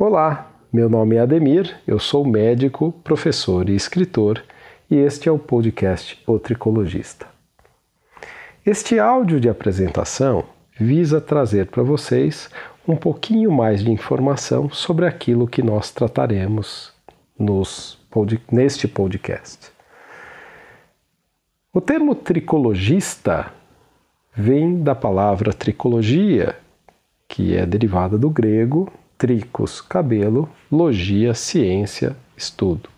Olá, meu nome é Ademir, eu sou médico, professor e escritor e este é o podcast O Tricologista. Este áudio de apresentação visa trazer para vocês um pouquinho mais de informação sobre aquilo que nós trataremos nos, neste podcast. O termo tricologista vem da palavra tricologia, que é derivada do grego tricos, cabelo, logia, ciência, estudo.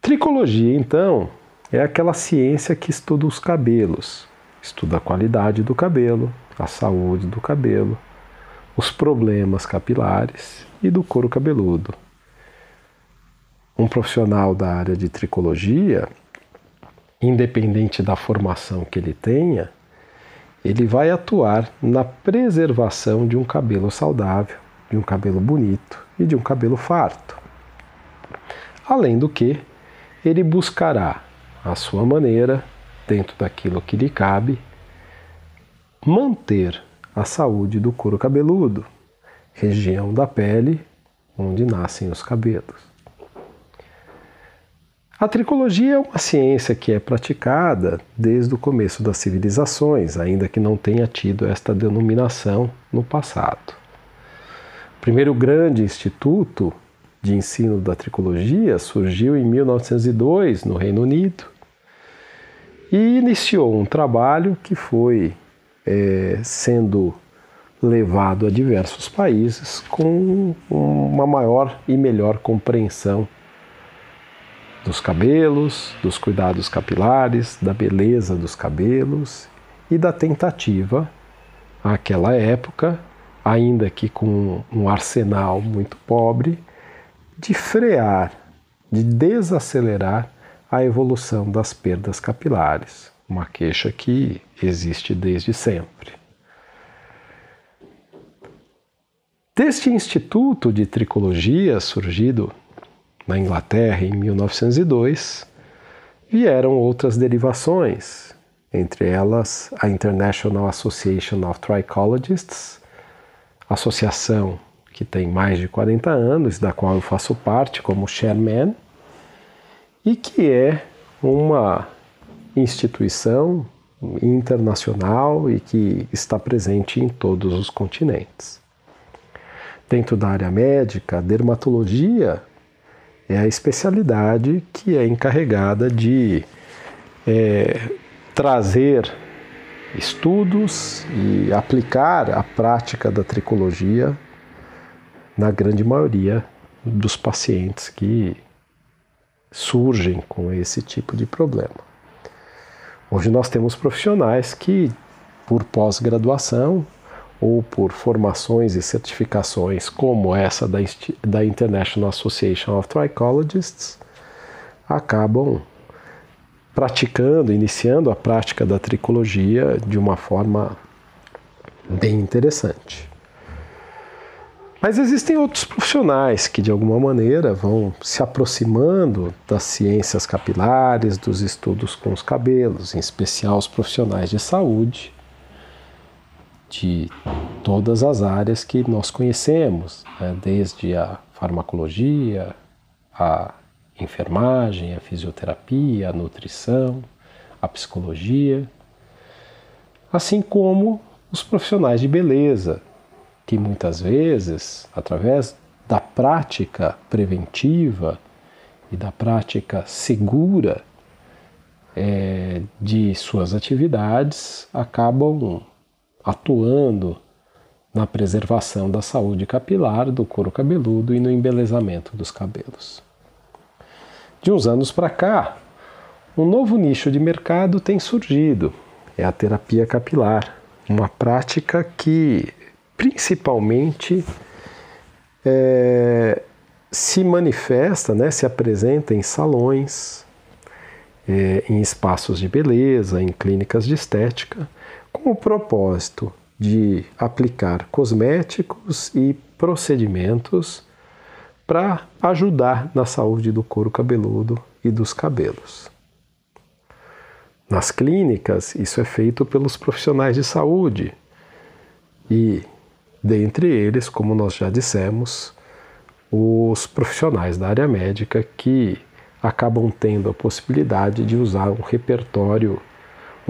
Tricologia, então, é aquela ciência que estuda os cabelos, estuda a qualidade do cabelo, a saúde do cabelo, os problemas capilares e do couro cabeludo. Um profissional da área de tricologia independente da formação que ele tenha, ele vai atuar na preservação de um cabelo saudável, de um cabelo bonito e de um cabelo farto. Além do que, ele buscará, a sua maneira, dentro daquilo que lhe cabe, manter a saúde do couro cabeludo, região da pele onde nascem os cabelos. A tricologia é uma ciência que é praticada desde o começo das civilizações, ainda que não tenha tido esta denominação no passado. O primeiro grande instituto de ensino da tricologia surgiu em 1902 no Reino Unido e iniciou um trabalho que foi é, sendo levado a diversos países com uma maior e melhor compreensão dos cabelos, dos cuidados capilares, da beleza dos cabelos e da tentativa, àquela época, ainda que com um arsenal muito pobre, de frear, de desacelerar a evolução das perdas capilares, uma queixa que existe desde sempre. Deste Instituto de Tricologia, surgido na Inglaterra em 1902, vieram outras derivações, entre elas a International Association of Trichologists, associação que tem mais de 40 anos, da qual eu faço parte como chairman, e que é uma instituição internacional e que está presente em todos os continentes. Dentro da área médica, a dermatologia é a especialidade que é encarregada de é, trazer estudos e aplicar a prática da tricologia na grande maioria dos pacientes que surgem com esse tipo de problema. Hoje nós temos profissionais que, por pós-graduação, ou por formações e certificações como essa da, da International Association of Trichologists, acabam praticando, iniciando a prática da tricologia de uma forma bem interessante. Mas existem outros profissionais que, de alguma maneira, vão se aproximando das ciências capilares, dos estudos com os cabelos, em especial os profissionais de saúde, de todas as áreas que nós conhecemos, né? desde a farmacologia, a enfermagem, a fisioterapia, a nutrição, a psicologia, assim como os profissionais de beleza, que muitas vezes, através da prática preventiva e da prática segura é, de suas atividades, acabam atuando na preservação da saúde capilar do couro cabeludo e no embelezamento dos cabelos. De uns anos para cá, um novo nicho de mercado tem surgido, é a terapia capilar, uma prática que principalmente é, se manifesta, né, se apresenta em salões, é, em espaços de beleza, em clínicas de estética com o propósito de aplicar cosméticos e procedimentos para ajudar na saúde do couro cabeludo e dos cabelos. Nas clínicas, isso é feito pelos profissionais de saúde e dentre eles, como nós já dissemos, os profissionais da área médica que acabam tendo a possibilidade de usar um repertório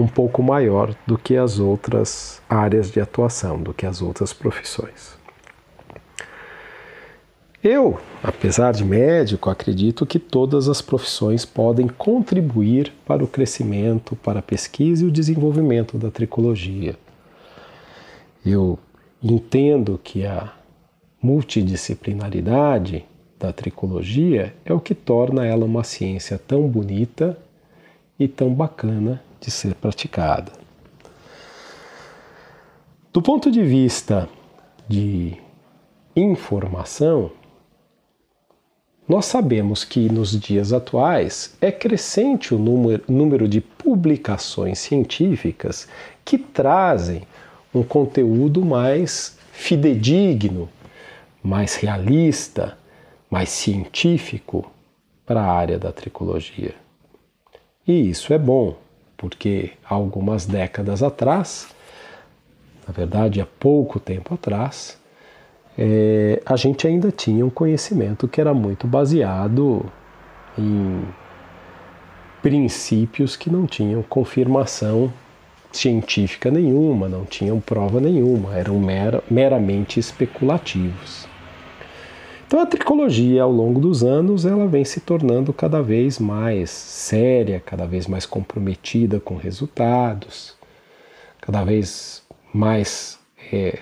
um pouco maior do que as outras áreas de atuação, do que as outras profissões. Eu, apesar de médico, acredito que todas as profissões podem contribuir para o crescimento, para a pesquisa e o desenvolvimento da tricologia. Eu entendo que a multidisciplinaridade da tricologia é o que torna ela uma ciência tão bonita e tão bacana de ser praticada. Do ponto de vista de informação, nós sabemos que nos dias atuais é crescente o número, de publicações científicas que trazem um conteúdo mais fidedigno, mais realista, mais científico para a área da tricologia. E isso é bom, porque algumas décadas atrás, na verdade há pouco tempo atrás, é, a gente ainda tinha um conhecimento que era muito baseado em princípios que não tinham confirmação científica nenhuma, não tinham prova nenhuma, eram mera, meramente especulativos. Então a tricologia ao longo dos anos ela vem se tornando cada vez mais séria, cada vez mais comprometida com resultados, cada vez mais é,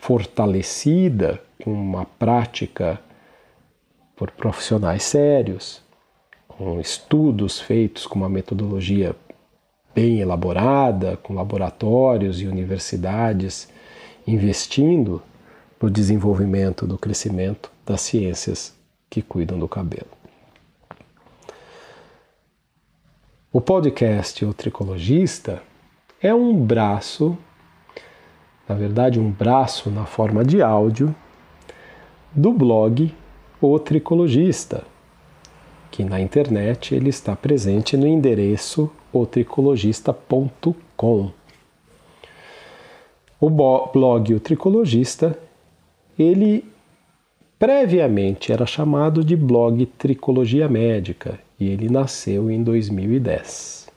fortalecida com uma prática por profissionais sérios, com estudos feitos com uma metodologia bem elaborada, com laboratórios e universidades investindo no desenvolvimento do crescimento das ciências que cuidam do cabelo. O podcast O Tricologista é um braço na verdade, um braço na forma de áudio do blog O Tricologista, que na internet ele está presente no endereço otricologista.com. O blog O Tricologista, ele previamente era chamado de blog Tricologia Médica e ele nasceu em 2010.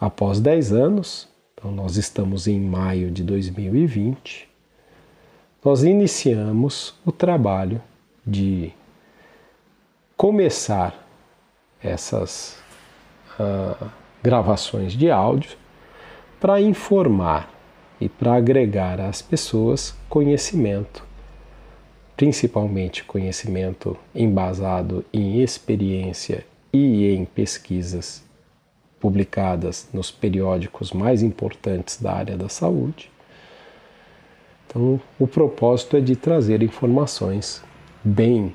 Após 10 anos, então, nós estamos em maio de 2020. Nós iniciamos o trabalho de começar essas uh, gravações de áudio para informar e para agregar às pessoas conhecimento, principalmente conhecimento embasado em experiência e em pesquisas publicadas nos periódicos mais importantes da área da saúde. Então, o propósito é de trazer informações bem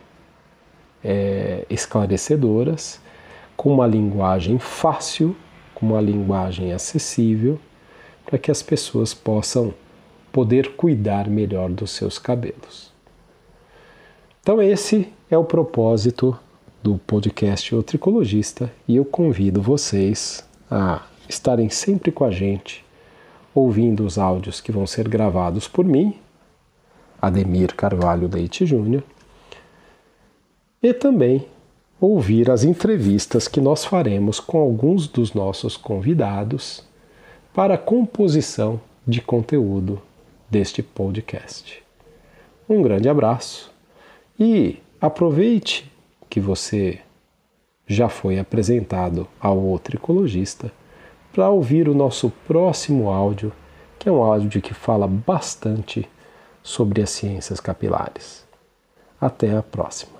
é, esclarecedoras, com uma linguagem fácil, com uma linguagem acessível, para que as pessoas possam poder cuidar melhor dos seus cabelos. Então, esse é o propósito do podcast O Tricologista e eu convido vocês a estarem sempre com a gente, ouvindo os áudios que vão ser gravados por mim, Ademir Carvalho Leite Júnior, e também ouvir as entrevistas que nós faremos com alguns dos nossos convidados para a composição de conteúdo deste podcast. Um grande abraço e aproveite que você já foi apresentado ao outro ecologista para ouvir o nosso próximo áudio, que é um áudio que fala bastante sobre as ciências capilares. Até a próxima.